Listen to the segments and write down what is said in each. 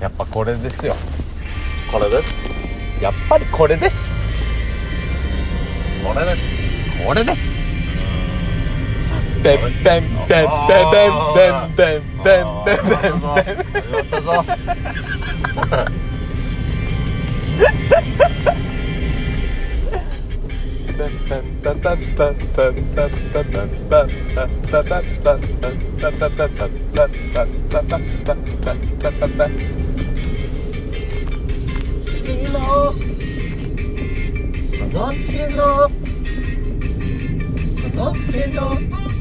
やっぱこれですよ。これです。やっぱりこれです。それです。これです。ベンベンベンベンベンベンベンベンベンベンベン始まったぞ次の。その次の。その次の。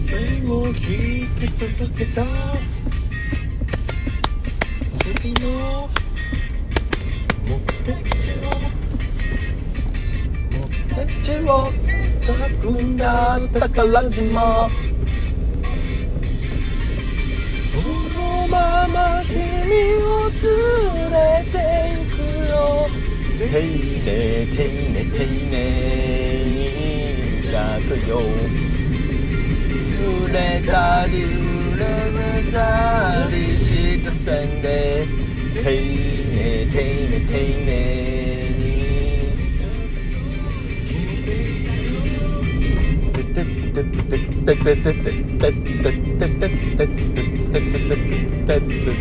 線を引き続けた。次の。目的地を目的地を高くなったから島。そのまま君を連れて行くよ。丁寧丁寧丁寧に抱くよ濡れたり濡れたりした線で丁寧丁寧丁寧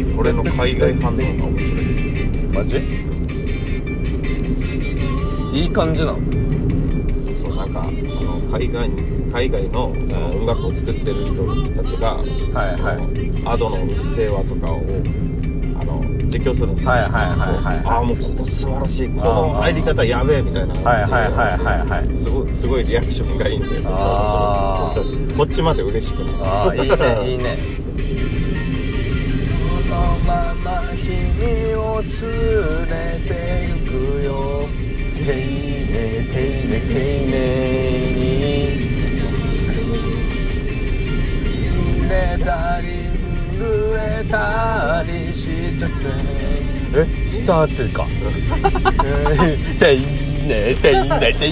にこれの海外反応が面白いです。マジ？いい感じなの。そうなんかあの海外に海外の音楽を作ってる人たちが、はいはい。アドのうるせえわとかをあの実況するんですよ、はいはいはいはい。ああもうここ素晴らしいこの入り方やべえみたいな。はいはいはいはいはい。すごいすごいリアクションがいいんであこっちまで嬉しくなるああいいねいいね。そのまま君を連れて行くよ丁寧丁寧丁寧に。濡れたり震え？たりしたせえ？したってか丁寧丁寧丁寧丁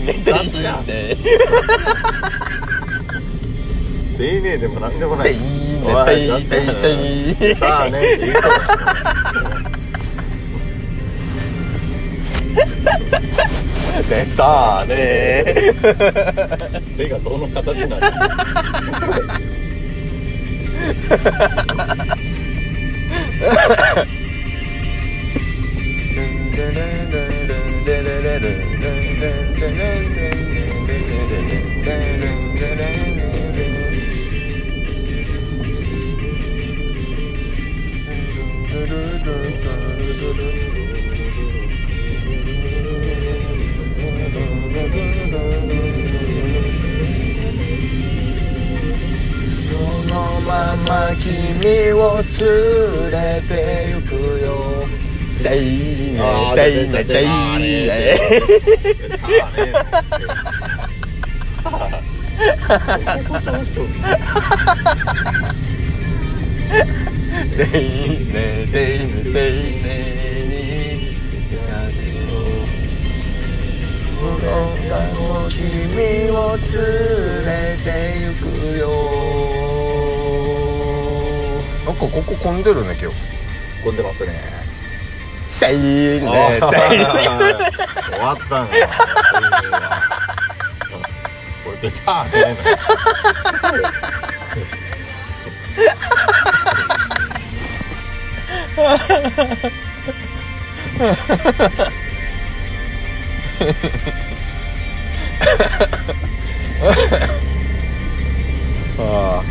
寧丁寧丁寧でもなんでもない。丁寧丁寧丁寧さあねでさあね。手がその形になるそ を連れて行くよ。いね。だいね。いね「君を連れて行くよ」かここ混んでるね今日。混んでますね。デイネデイネ終わったんやこれでさあ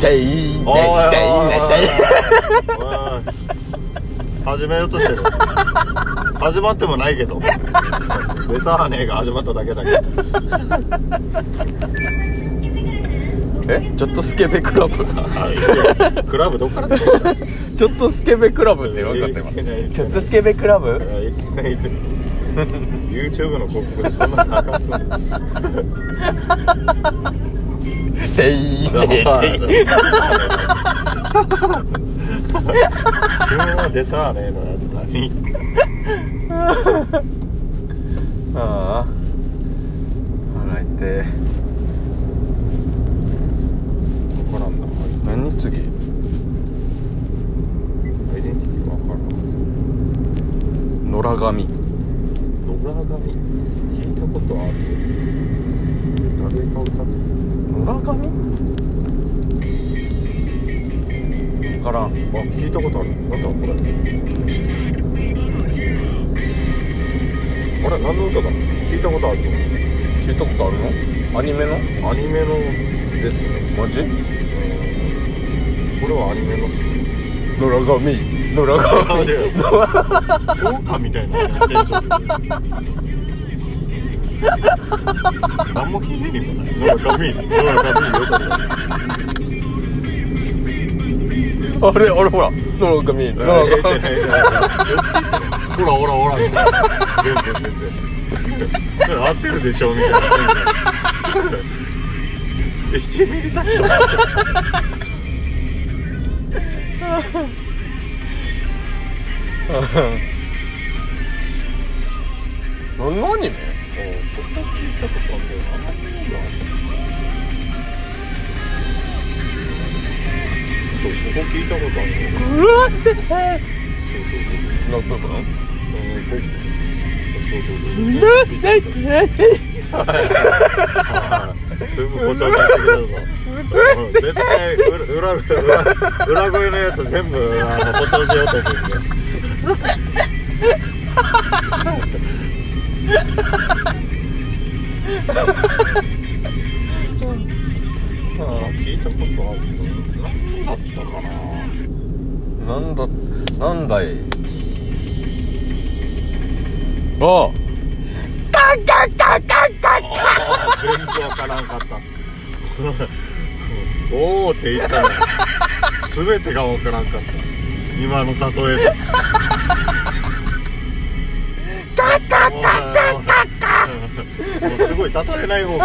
デイネデイネおい始始めようとしてる始まってもないけどレサーネが始まっただけだけどえちょっとスケベクラブはいクラブどっから出てきたちょっとスケベクラブって分かってまいけないいけないすちょっとスケベクラブいけないって YouTube の広告でそんなの流すていーねのて。い急はデサーネのやつ何ああ腹痛い分からんな何次？アイデンティティ分からん野良神。野良神？聞いたことある誰が歌って野良神分からん。あ聞いたことある。なんだこれ。あれ何の歌だ？聞いたことある聞いたことあるの？アニメの？アニメのですね。マジ？うん。これはアニメのっす。野良神野良神評価みたいなテンション何もひねりもない野良神野良神よあれあれほら野良神野良え神えほらほらほら全然全然それ合ってる。でしょみたいな1ミリたった何のアニメここ聞いたことあるん。だよなあんまり読んだそうここ聞いたことあるんだようわってそうそうそうの。部分うんそうそうそうねねすぐ誇張してください。うん絶対裏裏裏裏声の。やつ全部あの。誇張しようとするんで。聞いたことあるけど何だったかな。なんだなんだいあカンカンカンカンカンあー全然わからんかった。おおって言ったの。すべてがわからんかった。今の例えで。カッカッカッカッカッカもうすごい例えない方が。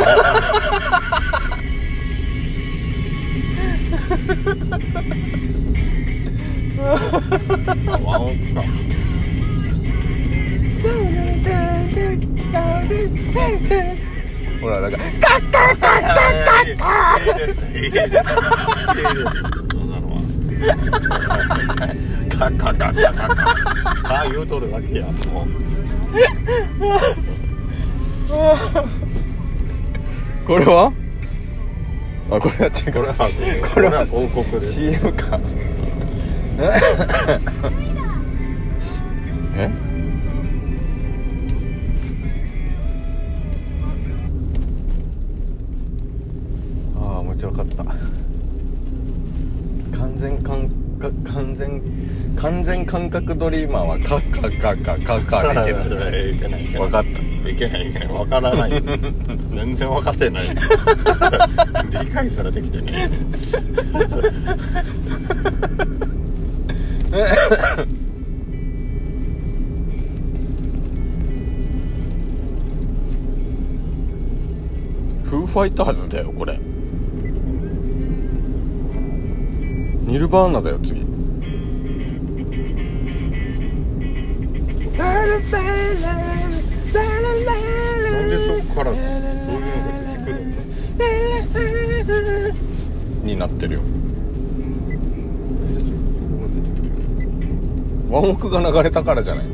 ワンオクさん。ほらなんかいいです。いいです。いいです。そんなのはカカカカカカカ言うとるだけやもうこれは？あこれは違う。これはこれは広告です。CM か。え？ああもちろん分かった。完全感覚完全完全感覚ドリーマーはカッカッカッカッカッカッけないいけない分かったいけないいけない分からない。全然分かってない。理解すらできてね。フーファイターズだよこれ。ニルバーナだよ次。になってるよ。なんでそこが流れたからじゃない？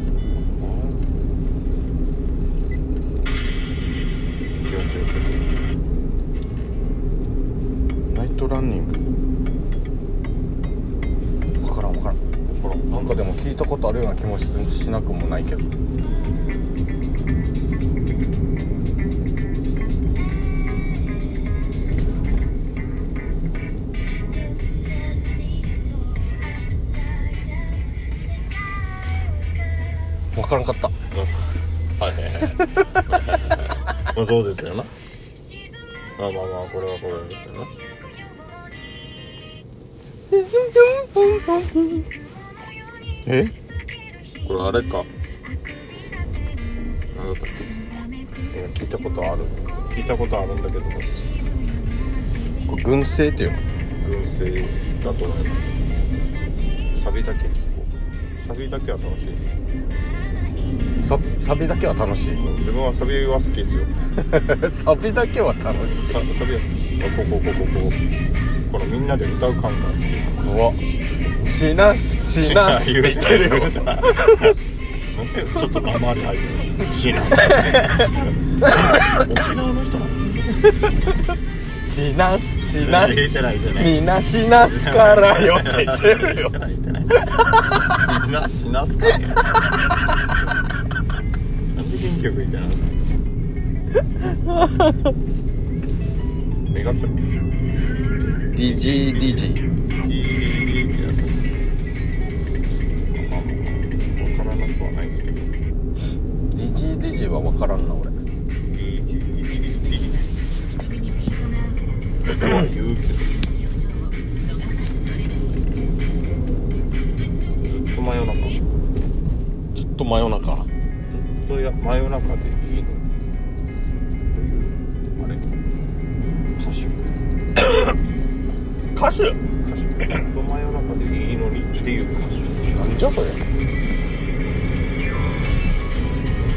ナイトランニング。分からん分からん。なんかでも聞いたことあるような気もししなくもないけど分からんかった。はいはいはい。まあそうですよな。まあまあまあこれはこれですよな。え？これあれか。何だっけ？聞いたことある。聞いたことあるんだけどこれ群生っていうの群生だと思います。サビだけ聞こう。サビだけは楽しい。ですササビだけは楽しい。自分はサビは好きですよ。サビだけは楽しい。ササビはあこここここここのみんなで歌う感が好きです。うわしなすしなす って言ってるよ。ちょっと生で入ってるしなす。沖縄の人なのしなすしなすみんなしなすからよって言ってるよ。みんなしなすかねなんで元気よく言ってない目がっ DGDG いいってやつまあまあわからなくはないですけど DGDG は分からんな俺。ずっと真夜中ずっと真夜中。当や真夜中でいいのというあれ歌手歌手歌手ずっと真夜中でいいのにっていう歌手なんじゃそれ